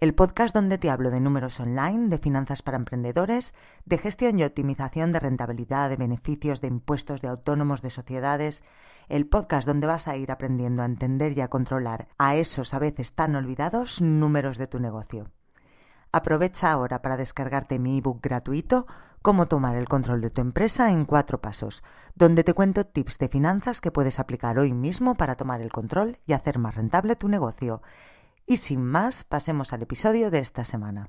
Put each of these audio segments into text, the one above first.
el podcast donde te hablo de números online, de finanzas para emprendedores, de gestión y optimización de rentabilidad, de beneficios, de impuestos, de autónomos, de sociedades, el podcast donde vas a ir aprendiendo a entender y a controlar a esos a veces tan olvidados números de tu negocio. Aprovecha ahora para descargarte mi ebook gratuito Cómo tomar el control de tu empresa en cuatro pasos, donde te cuento tips de finanzas que puedes aplicar hoy mismo para tomar el control y hacer más rentable tu negocio. Y sin más, pasemos al episodio de esta semana.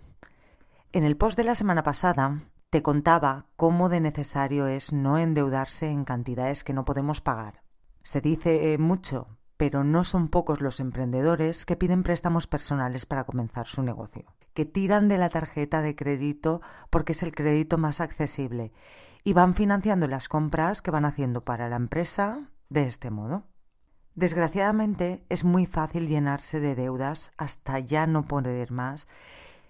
En el post de la semana pasada te contaba cómo de necesario es no endeudarse en cantidades que no podemos pagar. Se dice mucho, pero no son pocos los emprendedores que piden préstamos personales para comenzar su negocio, que tiran de la tarjeta de crédito porque es el crédito más accesible y van financiando las compras que van haciendo para la empresa de este modo. Desgraciadamente es muy fácil llenarse de deudas hasta ya no poder más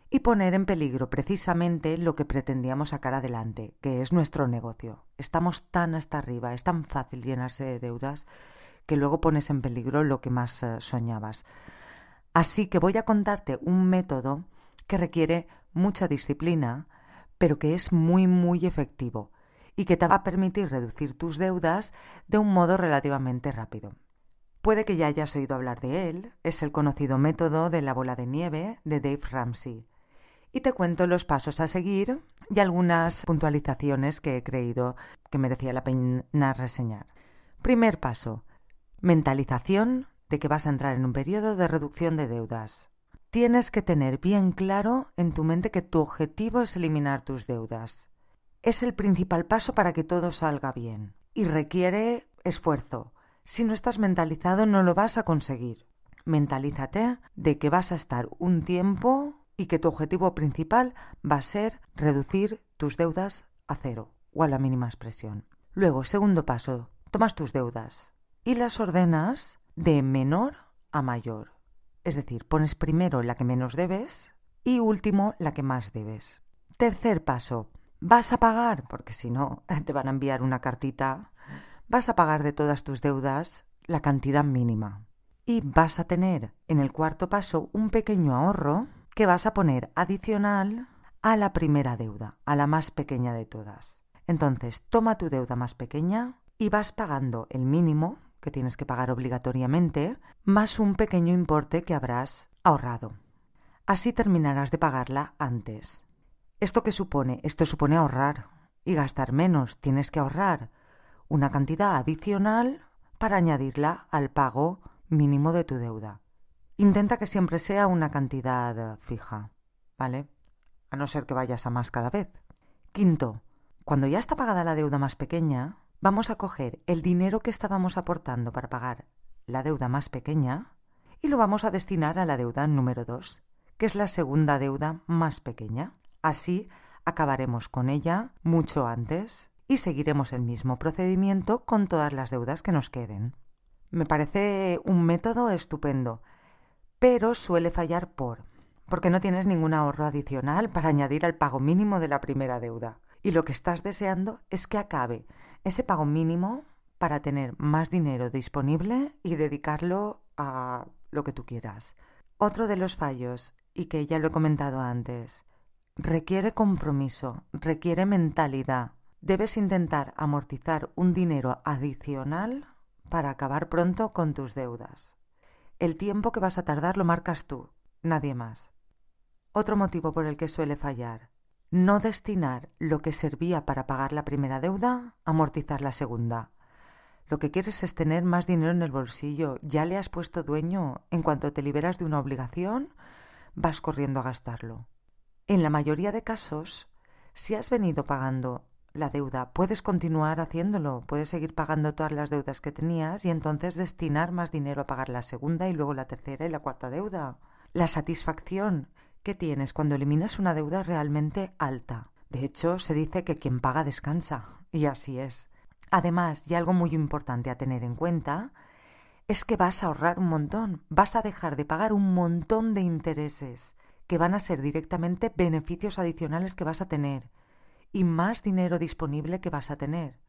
y poner en peligro precisamente lo que pretendíamos sacar adelante, que es nuestro negocio. Estamos tan hasta arriba, es tan fácil llenarse de deudas que luego pones en peligro lo que más eh, soñabas. Así que voy a contarte un método que requiere mucha disciplina, pero que es muy muy efectivo y que te va a permitir reducir tus deudas de un modo relativamente rápido. Puede que ya hayas oído hablar de él, es el conocido método de la bola de nieve de Dave Ramsey. Y te cuento los pasos a seguir y algunas puntualizaciones que he creído que merecía la pena reseñar. Primer paso. Mentalización de que vas a entrar en un periodo de reducción de deudas. Tienes que tener bien claro en tu mente que tu objetivo es eliminar tus deudas. Es el principal paso para que todo salga bien y requiere esfuerzo, si no estás mentalizado no lo vas a conseguir. Mentalízate de que vas a estar un tiempo y que tu objetivo principal va a ser reducir tus deudas a cero o a la mínima expresión. Luego, segundo paso, tomas tus deudas y las ordenas de menor a mayor. Es decir, pones primero la que menos debes y último la que más debes. Tercer paso, vas a pagar, porque si no te van a enviar una cartita vas a pagar de todas tus deudas la cantidad mínima. Y vas a tener en el cuarto paso un pequeño ahorro que vas a poner adicional a la primera deuda, a la más pequeña de todas. Entonces, toma tu deuda más pequeña y vas pagando el mínimo que tienes que pagar obligatoriamente, más un pequeño importe que habrás ahorrado. Así terminarás de pagarla antes. ¿Esto qué supone? Esto supone ahorrar y gastar menos. Tienes que ahorrar una cantidad adicional para añadirla al pago mínimo de tu deuda. Intenta que siempre sea una cantidad fija, ¿vale? A no ser que vayas a más cada vez. Quinto, cuando ya está pagada la deuda más pequeña, vamos a coger el dinero que estábamos aportando para pagar la deuda más pequeña y lo vamos a destinar a la deuda número dos, que es la segunda deuda más pequeña. Así acabaremos con ella mucho antes y seguiremos el mismo procedimiento con todas las deudas que nos queden. Me parece un método estupendo, pero suele fallar por porque no tienes ningún ahorro adicional para añadir al pago mínimo de la primera deuda. Y lo que estás deseando es que acabe ese pago mínimo para tener más dinero disponible y dedicarlo a lo que tú quieras. Otro de los fallos, y que ya lo he comentado antes, requiere compromiso, requiere mentalidad, debes intentar amortizar un dinero adicional para acabar pronto con tus deudas. El tiempo que vas a tardar lo marcas tú, nadie más. Otro motivo por el que suele fallar, no destinar lo que servía para pagar la primera deuda amortizar la segunda. Lo que quieres es tener más dinero en el bolsillo, ya le has puesto dueño, en cuanto te liberas de una obligación, vas corriendo a gastarlo. En la mayoría de casos, si has venido pagando la deuda. Puedes continuar haciéndolo, puedes seguir pagando todas las deudas que tenías y entonces destinar más dinero a pagar la segunda y luego la tercera y la cuarta deuda. La satisfacción que tienes cuando eliminas una deuda realmente alta. De hecho, se dice que quien paga descansa, y así es. Además, y algo muy importante a tener en cuenta, es que vas a ahorrar un montón, vas a dejar de pagar un montón de intereses, que van a ser directamente beneficios adicionales que vas a tener, y más dinero disponible que vas a tener.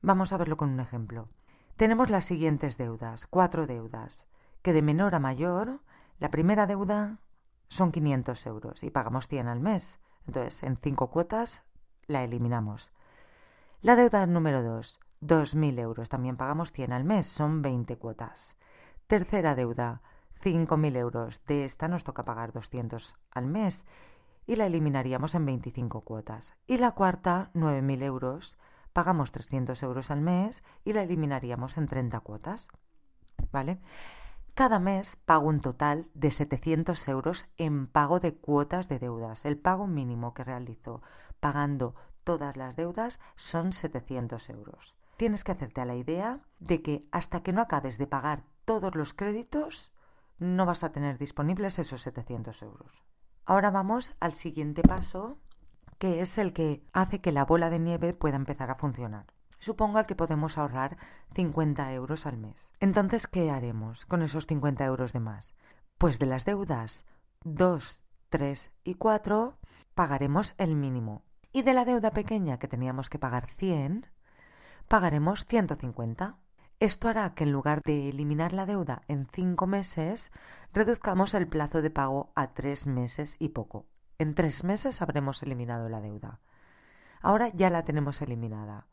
Vamos a verlo con un ejemplo. Tenemos las siguientes deudas, cuatro deudas, que de menor a mayor, la primera deuda son 500 euros y pagamos 100 al mes. Entonces, en cinco cuotas la eliminamos. La deuda número 2, 2.000 euros. También pagamos 100 al mes, son 20 cuotas. Tercera deuda, 5.000 euros. De esta nos toca pagar 200 al mes y la eliminaríamos en 25 cuotas. Y la cuarta, 9.000 euros. Pagamos 300 euros al mes y la eliminaríamos en 30 cuotas. ¿Vale? Cada mes pago un total de 700 euros en pago de cuotas de deudas. El pago mínimo que realizo pagando todas las deudas son 700 euros. Tienes que hacerte a la idea de que hasta que no acabes de pagar todos los créditos, no vas a tener disponibles esos 700 euros. Ahora vamos al siguiente paso, que es el que hace que la bola de nieve pueda empezar a funcionar suponga que podemos ahorrar 50 euros al mes. Entonces, ¿qué haremos con esos 50 euros de más? Pues de las deudas 2, 3 y 4 pagaremos el mínimo. Y de la deuda pequeña que teníamos que pagar 100, pagaremos 150. Esto hará que en lugar de eliminar la deuda en 5 meses, reduzcamos el plazo de pago a 3 meses y poco. En 3 meses habremos eliminado la deuda. Ahora ya la tenemos eliminada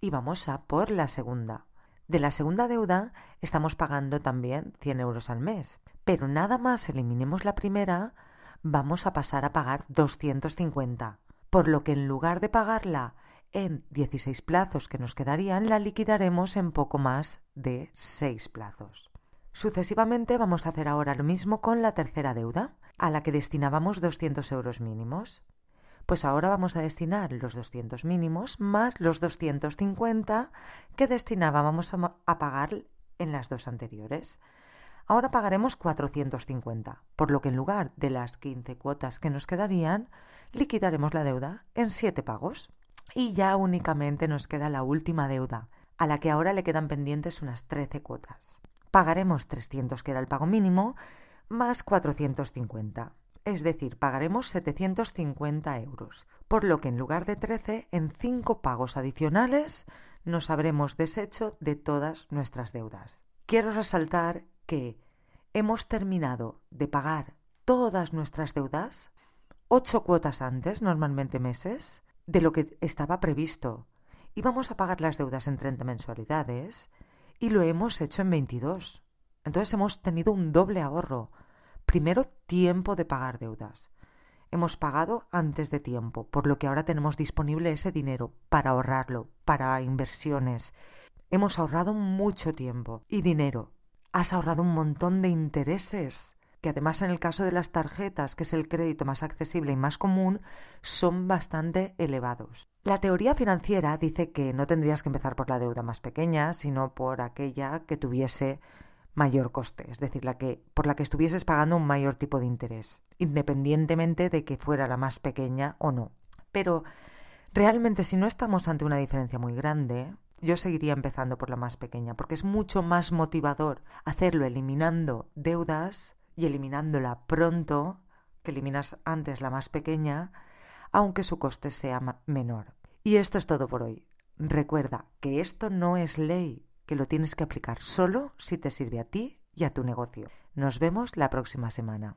y vamos a por la segunda. De la segunda deuda estamos pagando también 100 euros al mes, pero nada más eliminemos la primera, vamos a pasar a pagar 250, por lo que en lugar de pagarla en 16 plazos que nos quedarían, la liquidaremos en poco más de 6 plazos. Sucesivamente vamos a hacer ahora lo mismo con la tercera deuda, a la que destinábamos 200 euros mínimos. Pues ahora vamos a destinar los 200 mínimos más los 250 que destinábamos a, pagar en las dos anteriores. Ahora pagaremos 450, por lo que en lugar de las 15 cuotas que nos quedarían, liquidaremos la deuda en 7 pagos. Y ya únicamente nos queda la última deuda, a la que ahora le quedan pendientes unas 13 cuotas. Pagaremos 300, que era el pago mínimo, más 450 es decir, pagaremos 750 euros, por lo que en lugar de 13, en 5 pagos adicionales nos habremos deshecho de todas nuestras deudas. Quiero resaltar que hemos terminado de pagar todas nuestras deudas, 8 cuotas antes, normalmente meses, de lo que estaba previsto. Y vamos a pagar las deudas en 30 mensualidades y lo hemos hecho en 22. Entonces hemos tenido un doble ahorro Primero, tiempo de pagar deudas. Hemos pagado antes de tiempo, por lo que ahora tenemos disponible ese dinero para ahorrarlo, para inversiones. Hemos ahorrado mucho tiempo y dinero. Has ahorrado un montón de intereses, que además en el caso de las tarjetas, que es el crédito más accesible y más común, son bastante elevados. La teoría financiera dice que no tendrías que empezar por la deuda más pequeña, sino por aquella que tuviese mayor coste, es decir, la que, por la que estuvieses pagando un mayor tipo de interés, independientemente de que fuera la más pequeña o no. Pero realmente si no estamos ante una diferencia muy grande, yo seguiría empezando por la más pequeña, porque es mucho más motivador hacerlo eliminando deudas y eliminándola pronto, que eliminas antes la más pequeña, aunque su coste sea menor. Y esto es todo por hoy. Recuerda que esto no es ley, que lo tienes que aplicar solo si te sirve a ti y a tu negocio. Nos vemos la próxima semana.